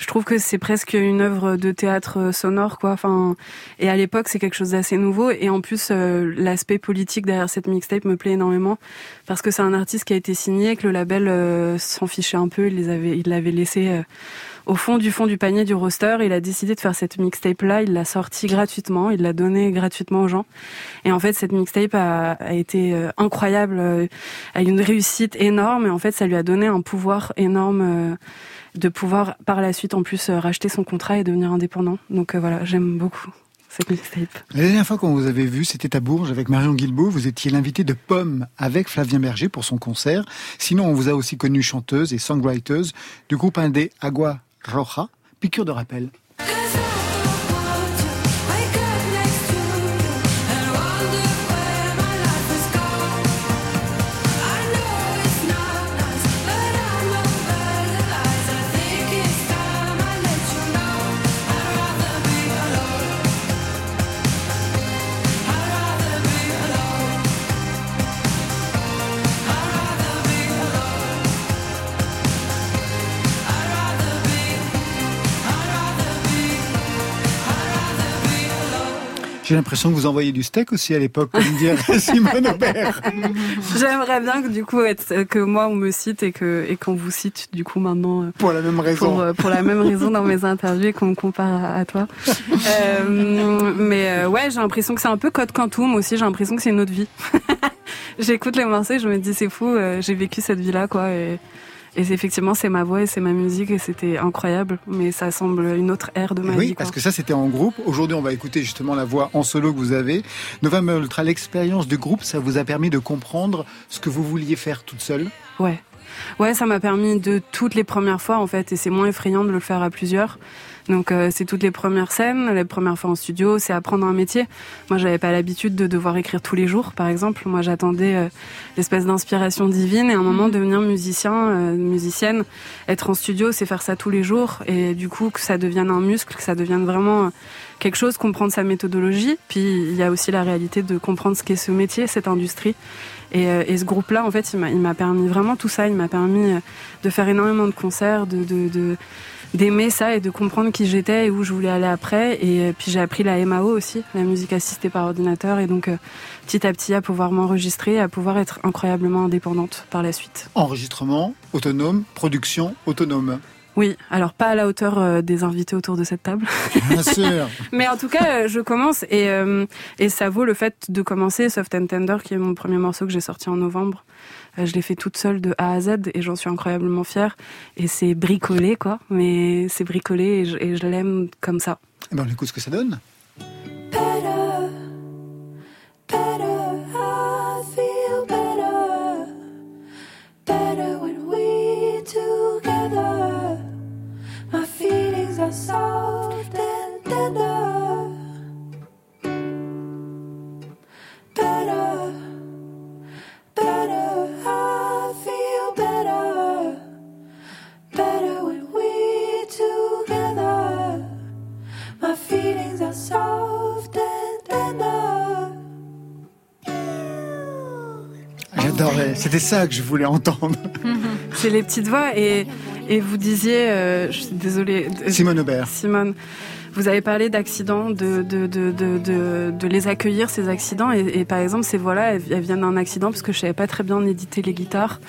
S8: je trouve que c'est presque une œuvre de théâtre sonore quoi. Enfin, et à l'époque c'est quelque chose d'assez nouveau. Et en plus l'aspect politique derrière cette mixtape me plaît énormément parce que c'est un artiste qui a été signé, que le label s'en fichait un peu, il les avait, il l'avait laissé. Au fond du panier du roster, il a décidé de faire cette mixtape là, il l'a sortie gratuitement, il l'a donnée gratuitement aux gens. Et en fait, cette mixtape a, été euh, incroyable, euh, a eu une réussite énorme. Et en fait, ça lui a donné un pouvoir énorme euh, de pouvoir par la suite en plus racheter son contrat et devenir indépendant. Donc voilà, j'aime beaucoup cette mixtape.
S1: La dernière fois qu'on vous avait vu, c'était à Bourges avec Marion Guilbault. Vous étiez l'invité de Pomme avec Flavien Berger pour son concert. Sinon, on vous a aussi connue chanteuse et songwriter du groupe indé Agua Roja. Piqûre de rappel. J'ai l'impression que vous envoyez du steak aussi à l'époque, comme dire Simone Aubert.
S8: J'aimerais bien que du coup être, que moi on me cite et que et qu'on vous cite du coup maintenant. Euh,
S1: pour la même raison.
S8: Pour, euh, pour la même raison dans mes interviews et qu'on me compare à, toi. euh, mais ouais, j'ai l'impression que c'est un peu Code Quantum aussi. J'ai l'impression que c'est une autre vie. J'écoute les morceaux, et je me dis c'est fou. j'ai vécu cette vie là quoi. Et, et effectivement, c'est ma voix et c'est ma musique et c'était incroyable. Mais ça semble une autre ère de ma
S1: oui,
S8: vie. Oui,
S1: parce que ça, c'était en groupe. Aujourd'hui, on va écouter justement la voix en solo que vous avez. November Ultra, l'expérience du groupe, ça vous a permis de comprendre ce que vous vouliez faire toute seule?
S8: Ouais. Ouais, ça m'a permis de toutes les premières fois en fait, et c'est moins effrayant de le faire à plusieurs. Donc euh, c'est toutes les premières scènes, les premières fois en studio, c'est apprendre un métier. Moi, j'avais pas l'habitude de devoir écrire tous les jours, par exemple. Moi, j'attendais euh, l'espèce d'inspiration divine et à un moment devenir musicien, euh, musicienne, être en studio, c'est faire ça tous les jours et du coup que ça devienne un muscle, que ça devienne vraiment quelque chose, comprendre sa méthodologie. Puis il y a aussi la réalité de comprendre ce qu'est ce métier, cette industrie. Et, et ce groupe-là, en fait, il m'a permis vraiment tout ça. Il m'a permis de faire énormément de concerts, de, de, de d'aimer ça et de comprendre qui j'étais et où je voulais aller après. Et euh, puis j'ai appris la MAO aussi, la musique assistée par ordinateur, et donc euh, petit à petit à pouvoir m'enregistrer, à pouvoir être incroyablement indépendante par la suite.
S1: Enregistrement autonome, production autonome.
S8: Oui, alors pas à la hauteur euh, des invités autour de cette table.
S1: Bien sûr.
S8: Mais en tout cas, je commence et, et ça vaut le fait de commencer Soft and Tender, qui est mon premier morceau que j'ai sorti en novembre. Euh, je l'ai fait toute seule de A à Z et j'en suis incroyablement fière. Et c'est bricolé, quoi. Mais c'est bricolé et je, l'aime comme ça.
S1: Eh ben, on écoute ce que ça donne. C'était ça que je voulais entendre.
S8: C'est les petites voix et, et vous disiez, euh, je suis désolée.
S1: Simone Aubert.
S8: Simone. Vous avez parlé d'accidents, de, de, de, de, de, les accueillir, ces accidents. Et, par exemple, ces voix-là, elles, viennent d'un accident parce que je savais pas très bien éditer les guitares.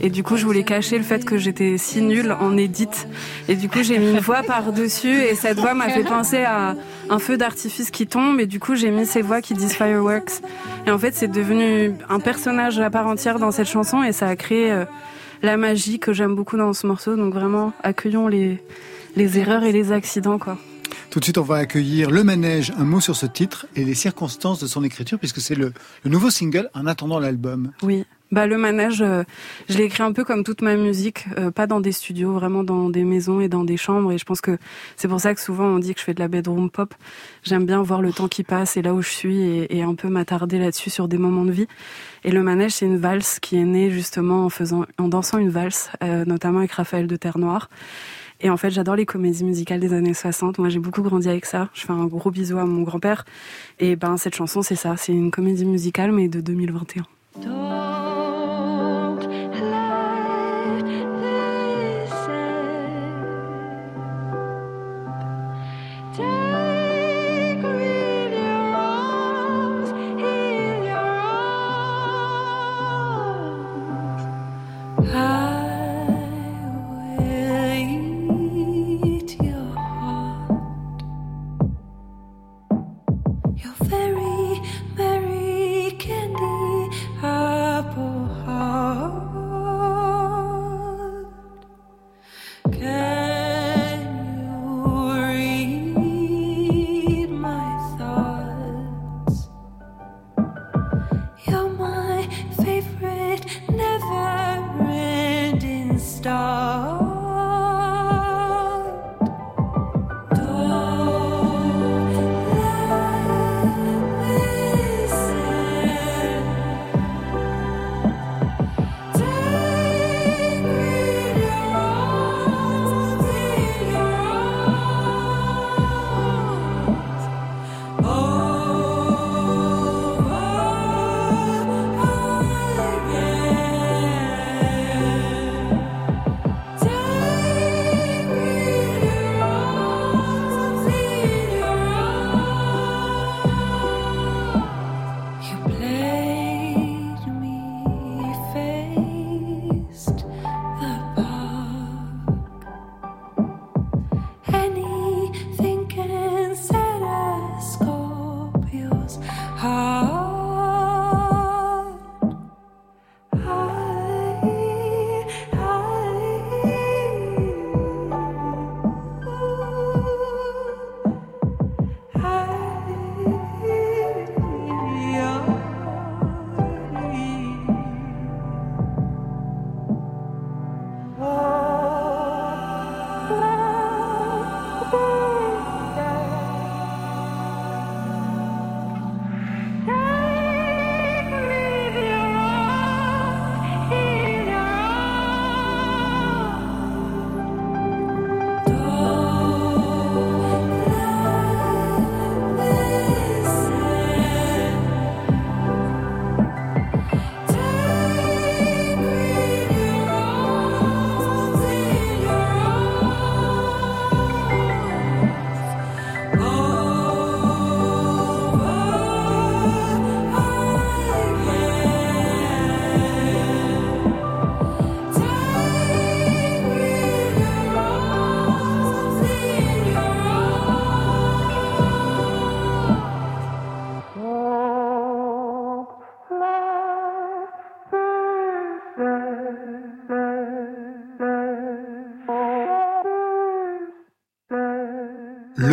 S8: Et du coup, je voulais cacher le fait que j'étais si nulle en édite. Et du coup, j'ai mis une voix par-dessus. Et cette voix m'a fait penser à un feu d'artifice qui tombe. Et du coup, j'ai mis ces voix qui disent fireworks. Et en fait, c'est devenu un personnage à part entière dans cette chanson. Et ça a créé euh, la magie que j'aime beaucoup dans ce morceau. Donc vraiment, accueillons les, les erreurs et les accidents, quoi.
S1: Tout de suite, on va accueillir Le Manège, un mot sur ce titre et les circonstances de son écriture, puisque c'est le, nouveau single en attendant l'album.
S8: Oui. Bah le manège, euh, je l'ai écrit un peu comme toute ma musique, euh, pas dans des studios, vraiment dans des maisons et dans des chambres. Et je pense que c'est pour ça que souvent on dit que je fais de la bedroom pop. J'aime bien voir le temps qui passe et là où je suis et, un peu m'attarder là-dessus sur des moments de vie. Et le manège, c'est une valse qui est née justement en faisant, en dansant une valse, euh, notamment avec Raphaël de Terre Noire. Et en fait, j'adore les comédies musicales des années 60. Moi, j'ai beaucoup grandi avec ça. Je fais un gros bisou à mon grand-père. Et ben, cette chanson, c'est ça. C'est une comédie musicale, mais de 2021.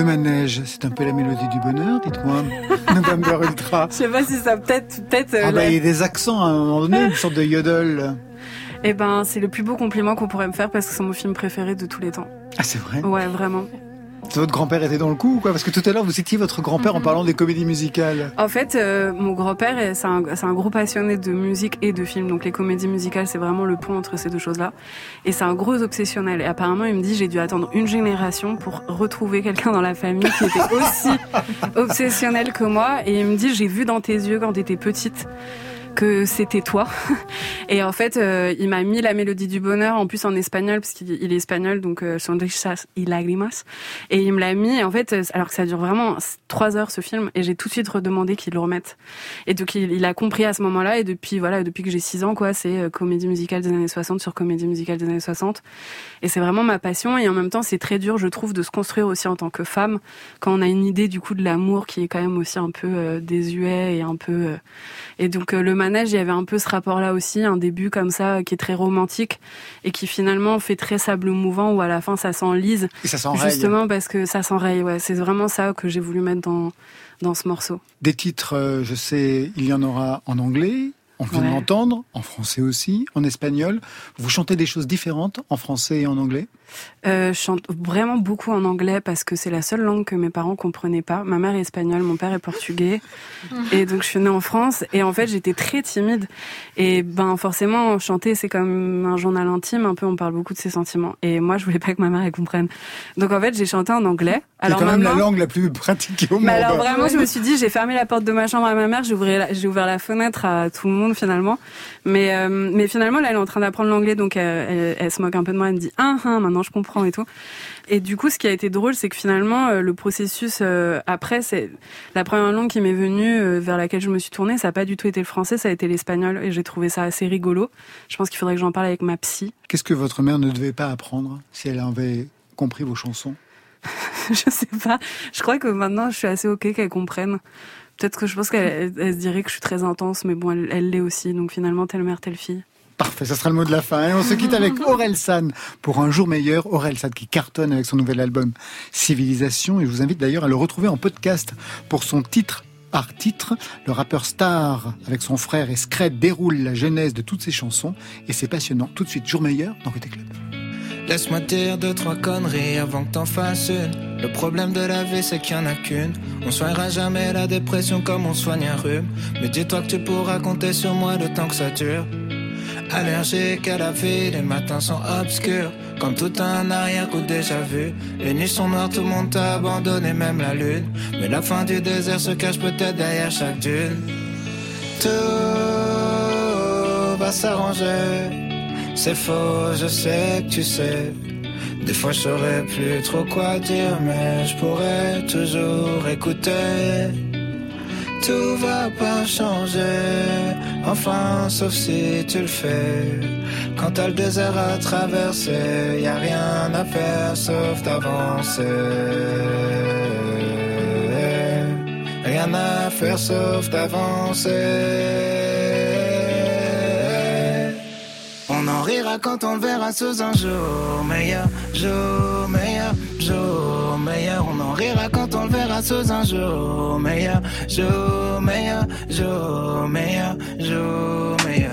S1: Le manège, c'est un peu la mélodie du bonheur, dites-moi. November Ultra.
S8: Je sais pas si ça peut-être peut-être.
S1: Ah bah, il y a des accents à un moment donné, une sorte de yodel.
S8: Eh ben, c'est le plus beau compliment qu'on pourrait me faire parce que c'est mon film préféré de tous les temps.
S1: Ah, c'est vrai?
S8: Ouais, vraiment.
S1: Votre grand-père était dans le coup ou quoi? Parce que tout à l'heure, vous citiez votre grand-père en
S8: Mhm.
S1: parlant des comédies musicales.
S8: En fait, euh, mon grand-père, c'est un, c'est un gros passionné de musique et de films. Donc les comédies musicales, c'est vraiment le pont entre ces deux choses-là. Et c'est un gros obsessionnel. Et apparemment, il me dit, j'ai dû attendre une génération pour retrouver quelqu'un dans la famille qui était aussi obsessionnel que moi. Et il me dit, j'ai vu dans tes yeux quand t'étais petite que c'était toi. Et en fait, euh, il m'a mis la mélodie du bonheur, en plus en espagnol, parce qu'il il est espagnol, donc euh, Sonrisas y lágrimas. Et il me l'a mis, en fait, euh, alors que ça dure vraiment trois heures ce film, et j'ai tout de suite redemandé qu'il le remette. Et donc il, a compris à ce moment-là, et depuis voilà, depuis que j'ai six ans, quoi, c'est euh, comédie musicale des années 60 sur comédie musicale des années 60. Et c'est vraiment ma passion, et en même temps, c'est très dur, je trouve, de se construire aussi en tant que femme, quand on a une idée du coup de l'amour qui est quand même aussi un peu euh, désuet et un peu. euh, Et donc le manège, il y avait un peu ce rapport-là aussi, un début comme ça qui est très romantique et qui finalement fait très sable mouvant où à la fin ça s'enlise.
S1: Et ça s'enraye.
S8: Justement parce que ça s'enraye, ouais. C'est vraiment ça que j'ai voulu mettre dans, dans ce morceau.
S1: Des titres, euh, je sais, il y en aura en anglais, on vient de
S8: Ouais.
S1: l'entendre, en français aussi, en espagnol. Vous chantez des choses différentes en français et en anglais?
S8: Euh, je chante vraiment beaucoup en anglais parce que c'est la seule langue que mes parents comprenaient pas. Ma mère est espagnole, mon père est portugais. Et donc je suis née en France et en fait j'étais très timide. Et ben forcément chanter c'est comme un journal intime, un peu on parle beaucoup de ses sentiments. Et moi je voulais pas que ma mère elle comprenne. Donc en fait j'ai chanté en anglais.
S1: C'est quand même la langue la plus pratiquée au monde.
S8: mais alors vraiment, je me suis dit, j'ai fermé la porte de ma chambre à ma mère, j'ai ouvert, la, j'ai ouvert la fenêtre à tout le monde finalement. Mais euh, mais finalement, là, elle est en train d'apprendre l'anglais, donc elle, elle se moque un peu de moi. Elle me dit, ah, ah, maintenant je comprends et tout. Et du coup, ce qui a été drôle, c'est que finalement, euh, le processus euh, après, c'est la première langue qui m'est venue, euh, vers laquelle je me suis tournée, ça n'a pas du tout été le français, ça a été l'espagnol, et j'ai trouvé ça assez rigolo. Je pense qu'il faudrait que j'en parle avec ma psy.
S1: Qu'est-ce que votre mère ne devait pas apprendre si elle avait compris vos chansons?
S8: Je sais pas. Je crois que maintenant, je suis assez ok qu'elle comprenne. Peut-être que je pense qu'elle elle- elle se dirait que je suis très intense, mais bon, elle l'est aussi. Donc finalement, telle mère, telle fille.
S1: Parfait, ça sera le mot de la fin. Et on se quitte avec Aurel San pour un jour meilleur. Aurel San qui cartonne avec son nouvel album Civilisation. Et je vous invite d'ailleurs à le retrouver en podcast pour son titre par titre. Le rappeur Star, avec son frère et déroule la genèse de toutes ses chansons. Et c'est passionnant. Tout de suite, jour meilleur dans Côté Club.
S12: Laisse-moi dire deux, trois conneries avant que t'en fasses une. Le problème de la vie, c'est qu'il y en a qu'une. On soignera jamais la dépression comme on soigne un rhume. Mais dis-toi que tu pourras compter sur moi le temps que ça dure. Allergique à la vie, les matins sont obscurs. Comme tout un arrière-coup déjà vu. Les nuits sont noires, tout le monde t'a abandonné, même la lune. Mais la fin du désert se cache peut-être derrière chaque dune. Tout va s'arranger. C'est faux, je sais que tu sais. Des fois je saurais plus trop quoi dire, mais je pourrais toujours écouter. Tout va pas changer, enfin sauf si tu le fais. Quand t'as le désert à traverser, y a rien à faire sauf d'avancer. Rien à faire sauf d'avancer. On en rira quand on le verra sous un jour meilleur, jour meilleur, jour meilleur. On en rira quand on le verra sous un jour meilleur, jour meilleur, jour meilleur, jour meilleur.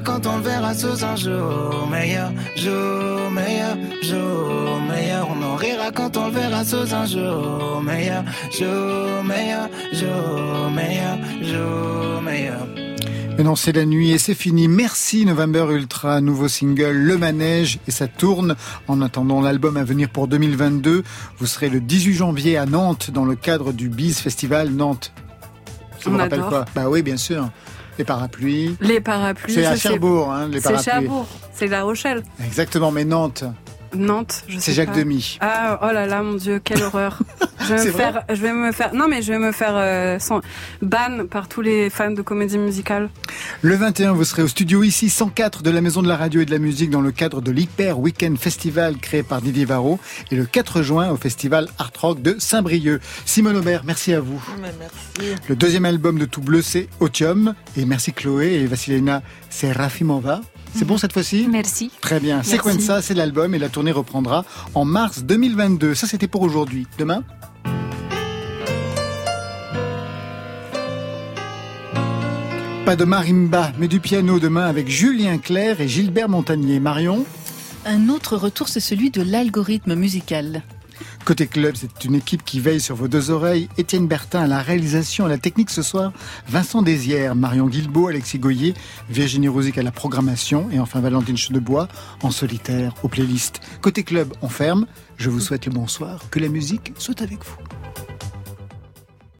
S12: Quand on le verra sous un jour meilleur, jour meilleur, jour meilleur. On en rira quand on le verra sous un jour meilleur, jour meilleur, jour meilleur, jour meilleur.
S1: Mais non, c'est la nuit et c'est fini. Merci November Ultra, nouveau single Le Manège et ça tourne. En attendant l'album à venir pour 2022, vous serez le 18 janvier à Nantes dans le cadre du Biz Festival Nantes. Ça
S8: On
S1: vous rappelle
S8: adore.
S1: quoi? Bah oui, bien sûr. Les parapluies.
S8: Les parapluies.
S1: C'est à Cherbourg, hein, les
S8: C'est
S1: parapluies.
S8: Cherbourg, c'est La Rochelle.
S1: Exactement, mais Nantes.
S8: Nantes, je sais
S1: C'est Jacques
S8: pas.
S1: Demy.
S8: Ah, oh là là, mon Dieu, quelle horreur. Je vais, me faire, je vais me faire, non mais je vais me faire euh, sans- ban par tous les fans de comédie musicale.
S1: Le 21, vous serez au studio ici 104 de la Maison de la Radio et de la Musique dans le cadre de l'Hyper Weekend Festival créé par Didier Varro et le 4 juin au Festival Art Rock de Saint-Brieuc. Simone Aubert, merci à vous.
S7: merci.
S1: Le deuxième album de Tout Bleu, c'est Otium. Et merci Chloé et Vasilina Serafimova. C'est bon cette fois-ci
S6: Merci.
S1: Très bien. Sequenza, c'est l'album et la tournée reprendra en mars 2022. Ça, c'était pour aujourd'hui. Demain Pas de marimba, mais du piano demain avec Julien Clerc et Gilbert Montagnier. Marion
S3: Un autre retour, c'est celui de l'algorithme musical.
S1: Côté club, c'est une équipe qui veille sur vos deux oreilles. Étienne Bertin à la réalisation, à la technique ce soir. Vincent Désières, Marion Guilbault, Alexis Goyer, Virginie Rosic à la programmation. Et enfin Valentine Chedebois en solitaire aux playlists. Côté club, on ferme. Je vous souhaite le bonsoir. Que la musique soit avec vous.